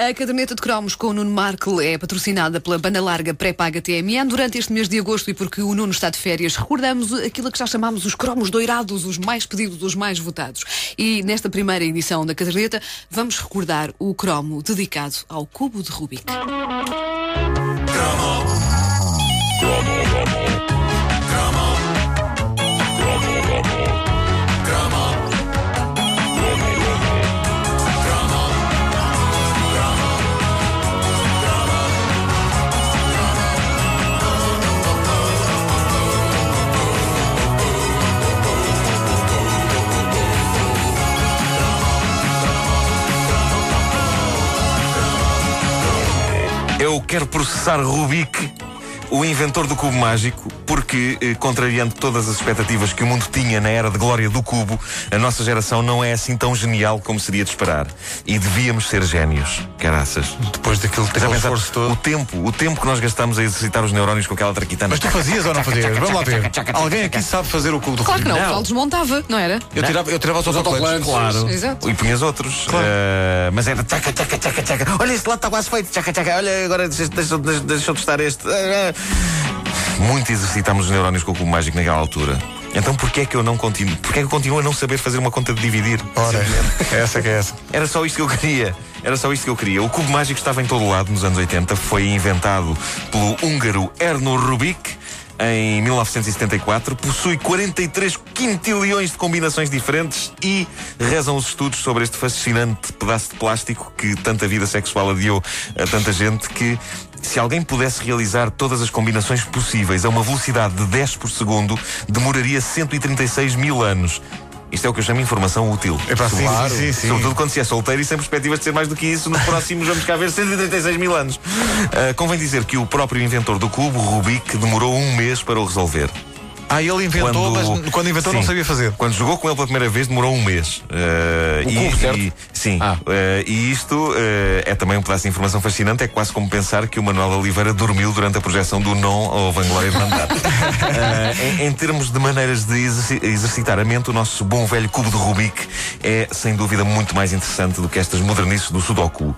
A caderneta de cromos com o Nuno Markle é patrocinada pela banda larga pré-paga TMN. Durante este mês de agosto e porque o Nuno está de férias, recordamos aquilo que já chamámos os cromos doirados, os mais pedidos, os mais votados. E nesta primeira edição da caderneta, vamos recordar o cromo dedicado ao cubo de Rubik. Eu quero processar Rubik, o inventor do cubo mágico, porque, eh, contrariando todas as expectativas que o mundo tinha na era de glória do cubo, a nossa geração não é assim tão genial como seria de esperar. E devíamos ser génios, caraças. Depois teu pensaste, esforço todo. o tempo, o tempo que nós gastamos a exercitar os neurónios com aquela traquitana. Mas tu fazias ou não fazias? Vamos lá ver. Alguém aqui sabe fazer o cubo do Claro que não, o Paulo desmontava, não era? Eu tirava, eu tirava os autocolantes. Claro. Exato. E punhas outros. Eh, mas era tchaca, tchaca, tchaca, tchaca. Olha, este lado está quase feito. Tchaca, tchaca. Olha, agora deixa- deixa- deixa- deixou de estar este. Eh. Muito exercitámos os neurónios com o cubo mágico naquela altura. Então porquê é que eu não continuo? Porquê é que eu continuo a não saber fazer uma conta de dividir? Ora, essa que é essa. Era só isto que eu queria. Era só isto que eu queria. O cubo mágico estava em todo lado nos anos 80. Foi inventado pelo húngaro Erno Rubik em 1974. Possui 43 quintilhões de combinações diferentes e rezam os estudos sobre este fascinante pedaço de plástico que tanta vida sexual adiou a tanta gente que se alguém pudesse realizar todas as combinações possíveis a uma velocidade de 10 por segundo, demoraria 136 mil anos. Isto é o que eu chamo de informação útil. Epá, sim, Claro. sim, sim, sim. Sobretudo quando se é solteiro e sem perspectivas de ser mais do que isso, nos próximos vamos cá ver 136 mil anos. Ah, convém dizer que o próprio inventor do cubo, Rubik, demorou um mês para o resolver. Ah, ele inventou, mas quando inventou não Sim. sabia fazer. Quando jogou com ele pela primeira vez, demorou um mês. Uh, O e, cubo, certo? e- sim. Ah. Uh, e isto uh, é também um pedaço de informação fascinante. É quase como pensar que o Manuel Oliveira dormiu durante a projeção do Non ao Vanglória de Mandato. Em, em termos de maneiras de exerci- exercitar a mente, o nosso bom velho cubo de Rubik é, sem dúvida, muito mais interessante do que estas modernices do Sudoku.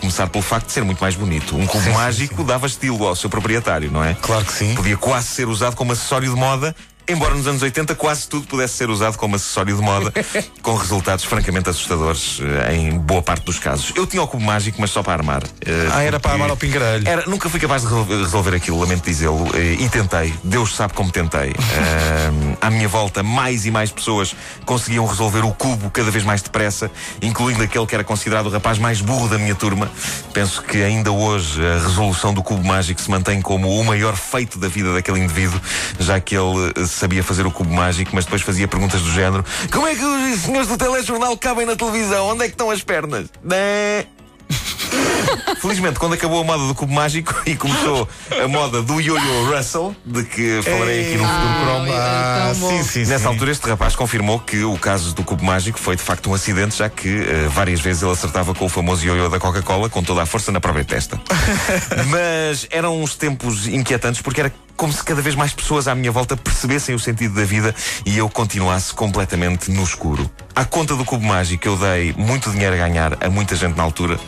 Começar pelo facto de ser muito mais bonito. Um cubo mágico dava estilo ao seu proprietário, não é? Claro que sim. Podia quase ser usado como acessório de moda. moda Embora nos anos 80 quase tudo pudesse ser usado como acessório de moda, com resultados francamente assustadores eh, em boa parte dos casos. Eu tinha o cubo mágico, mas só para armar. eh, Ah, era para amar ao pingarelho. Era, nunca fui capaz de re- resolver aquilo, lamento dizê-lo, eh, e tentei. Deus sabe como tentei. À minha volta, mais e mais pessoas conseguiam resolver o cubo cada vez mais depressa, incluindo aquele que era considerado o rapaz mais burro da minha turma. Penso que ainda hoje a resolução do cubo mágico se mantém como o maior feito da vida daquele indivíduo, já que ele sabia fazer o cubo mágico, mas depois fazia perguntas do género: Como é que os senhores do telejornal cabem na televisão? Onde é que estão as pernas? Né? Felizmente, quando acabou a moda do cubo mágico e começou a moda do Yo-Yo Russell, de que falarei aqui no futuro cromo. Ah, tão bom. sim, sim, Nessa sim. altura, este rapaz confirmou que o caso do cubo mágico foi de facto um acidente, já que eh, várias vezes ele acertava com o famoso ioiô da Coca-Cola com toda a força na própria testa. Mas eram uns tempos inquietantes porque era como se cada vez mais pessoas à minha volta percebessem o sentido da vida e eu continuasse completamente no escuro. À conta do cubo mágico, eu dei muito dinheiro a ganhar a muita gente na altura,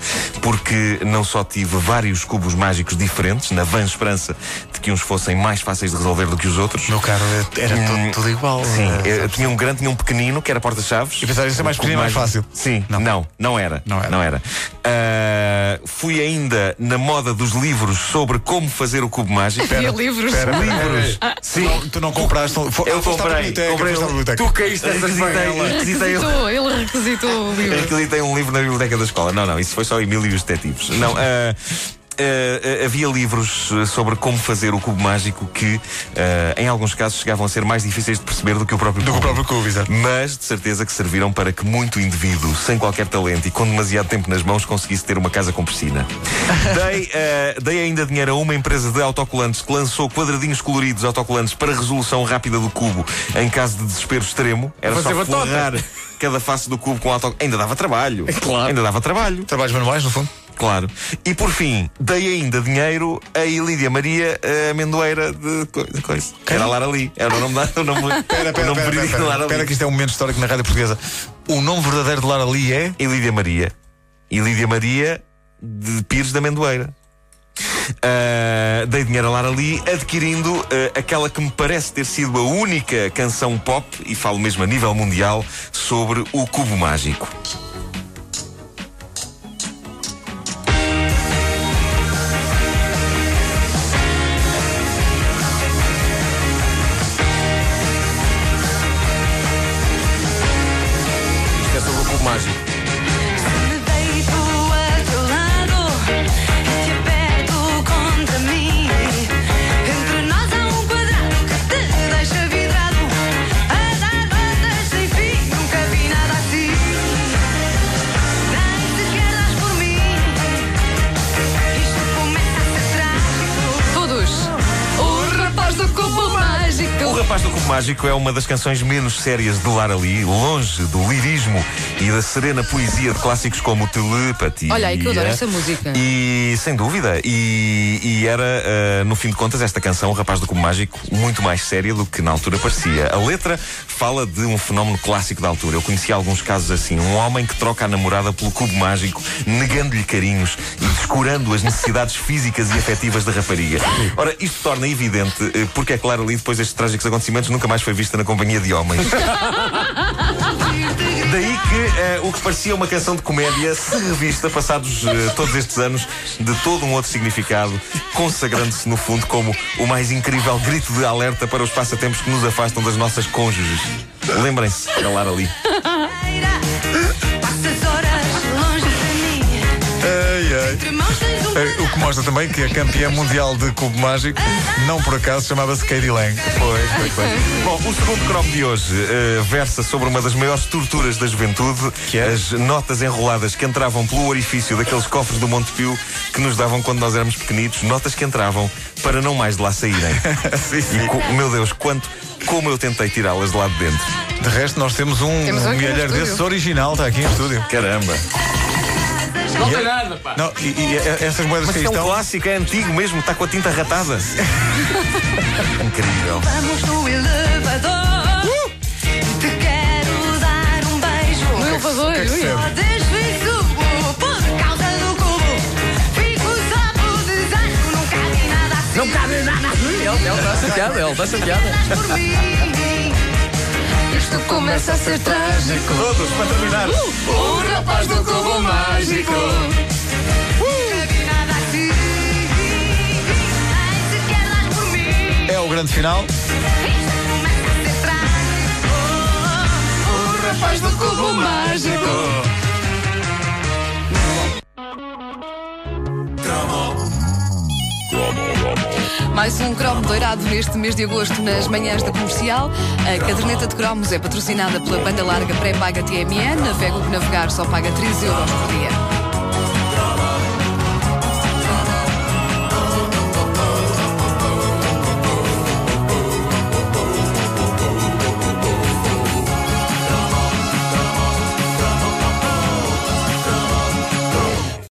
porque não só tive vários cubos mágicos diferentes, na vã esperança de que uns fossem mais fáceis de resolver do que os outros. No meu carro era Hum, tudo, tudo igual. Sim, Eh, eu tinha um grande, tinha um pequenino que era porta-chaves. E pensava, isso é mais pequenino, mais fácil. Sim, não, Não. não, era. Não era. Não era. Ah, fui ainda na moda dos livros sobre como fazer o cubo mágico. Havia livros. Espera, Livros. Sim. Tu não, tu não compraste. Foi, Eu comprei, biblioteca, comprei biblioteca. Tu caíste nessa Requisitei, requisitei, Requisitou, ele requisitou o livro. requisitei um livro na biblioteca da escola. Não, não, isso foi só Emílio e os Detetives. Não, ah, ah, havia livros eh, sobre como fazer o cubo mágico que, ah, em alguns casos, chegavam a ser mais difíceis de perceber do que o próprio Do que o cubo. próprio cubo, exato. Mas de certeza que serviram para que muito indivíduo, sem qualquer talento e com demasiado tempo nas mãos, conseguisse ter uma casa com piscina. dei, eh, dei ainda dinheiro a uma empresa de autocolantes que lançou quadradinhos coloridos autocolantes para resolução rápida do cubo em caso de desespero extremo. Era só forrar cada face do cubo com auto... Ainda dava trabalho. Claro. Ainda dava trabalho. Trabalhos manuais, no fundo. Claro. E por fim, dei ainda dinheiro a Ilídia Maria a amendoeira de, co- de coisa. Era a Lara Lee. Era o nome da. O nome, Espera, o espera, nome Lara espera Lee. que isto é um momento histórico na rádio portuguesa. O nome verdadeiro de Lara Lee é. E Lídia Maria. E Lídia Maria de Pires da Amendoeira. Uh, dei dinheiro a Lara Lee, adquirindo uh, aquela que me parece ter sido a única canção pop, e falo mesmo a nível mundial, sobre o cubo mágico. Rapaz do Cubo Mágico é uma das canções menos sérias de Lara Lee, longe do lirismo e da serena poesia de clássicos como Telepatia. Olha aí que eu adoro essa música. E, sem dúvida, e, e era, uh, no fim de contas, esta canção, O Rapaz do Cubo Mágico, muito mais séria do que na altura parecia. A letra fala de um fenómeno clássico da altura. Eu conheci alguns casos assim. Um homem que troca a namorada pelo cubo mágico, negando-lhe carinhos e descurando as necessidades físicas e afetivas da rapariga. Ora, isto torna evidente uh, porque é claro ali, depois destes trágicos acontecimentos, acontecimentos nunca mais foi vista na companhia de homens. Daí que uh, o que parecia uma canção de comédia se revista, passados uh, todos estes anos, de todo um outro significado, consagrando-se no fundo como o mais incrível grito de alerta para os passatempos que nos afastam das nossas cônjuges. Lembrem-se, calar ali. O que mostra também que a campeã mundial de cubo mágico, não por acaso, chamava-se Katie Lang. Pois, pois, pois. Bom, o segundo cromo de hoje uh, versa sobre uma das maiores torturas da juventude, que é? as notas enroladas que entravam pelo orifício daqueles cofres do Montepio que nos davam quando nós éramos pequenitos, notas que entravam para não mais de lá saírem. sim, sim. E, meu Deus, quanto, como eu tentei tirá-las de lá de dentro. De resto, nós temos um, temos um desses original, está aqui em estúdio. Caramba. Não tem nada, pá. Não, e, e essas moedas Mas que é um estão... clássico, é antigo mesmo, está com a tinta ratada. Incrível. Vamos no elevador. Uh! Te quero dar um beijo. No elevador, que é que ui. serve? Só desço subo por causa do cubo. Fico só por não cabe nada assim. Não cabe nada. Ele está chateado, ele está chateado. Por mim. Isto começa a ser trágico. Todos, para terminar. O É o grande final. O rapaz do cubo mágico. Mais um cromo doirado neste mês de agosto nas manhãs da comercial. A caderneta de cromos é patrocinada pela banda larga pré-paga TMN. Navega o que navegar só paga 13 euros por dia.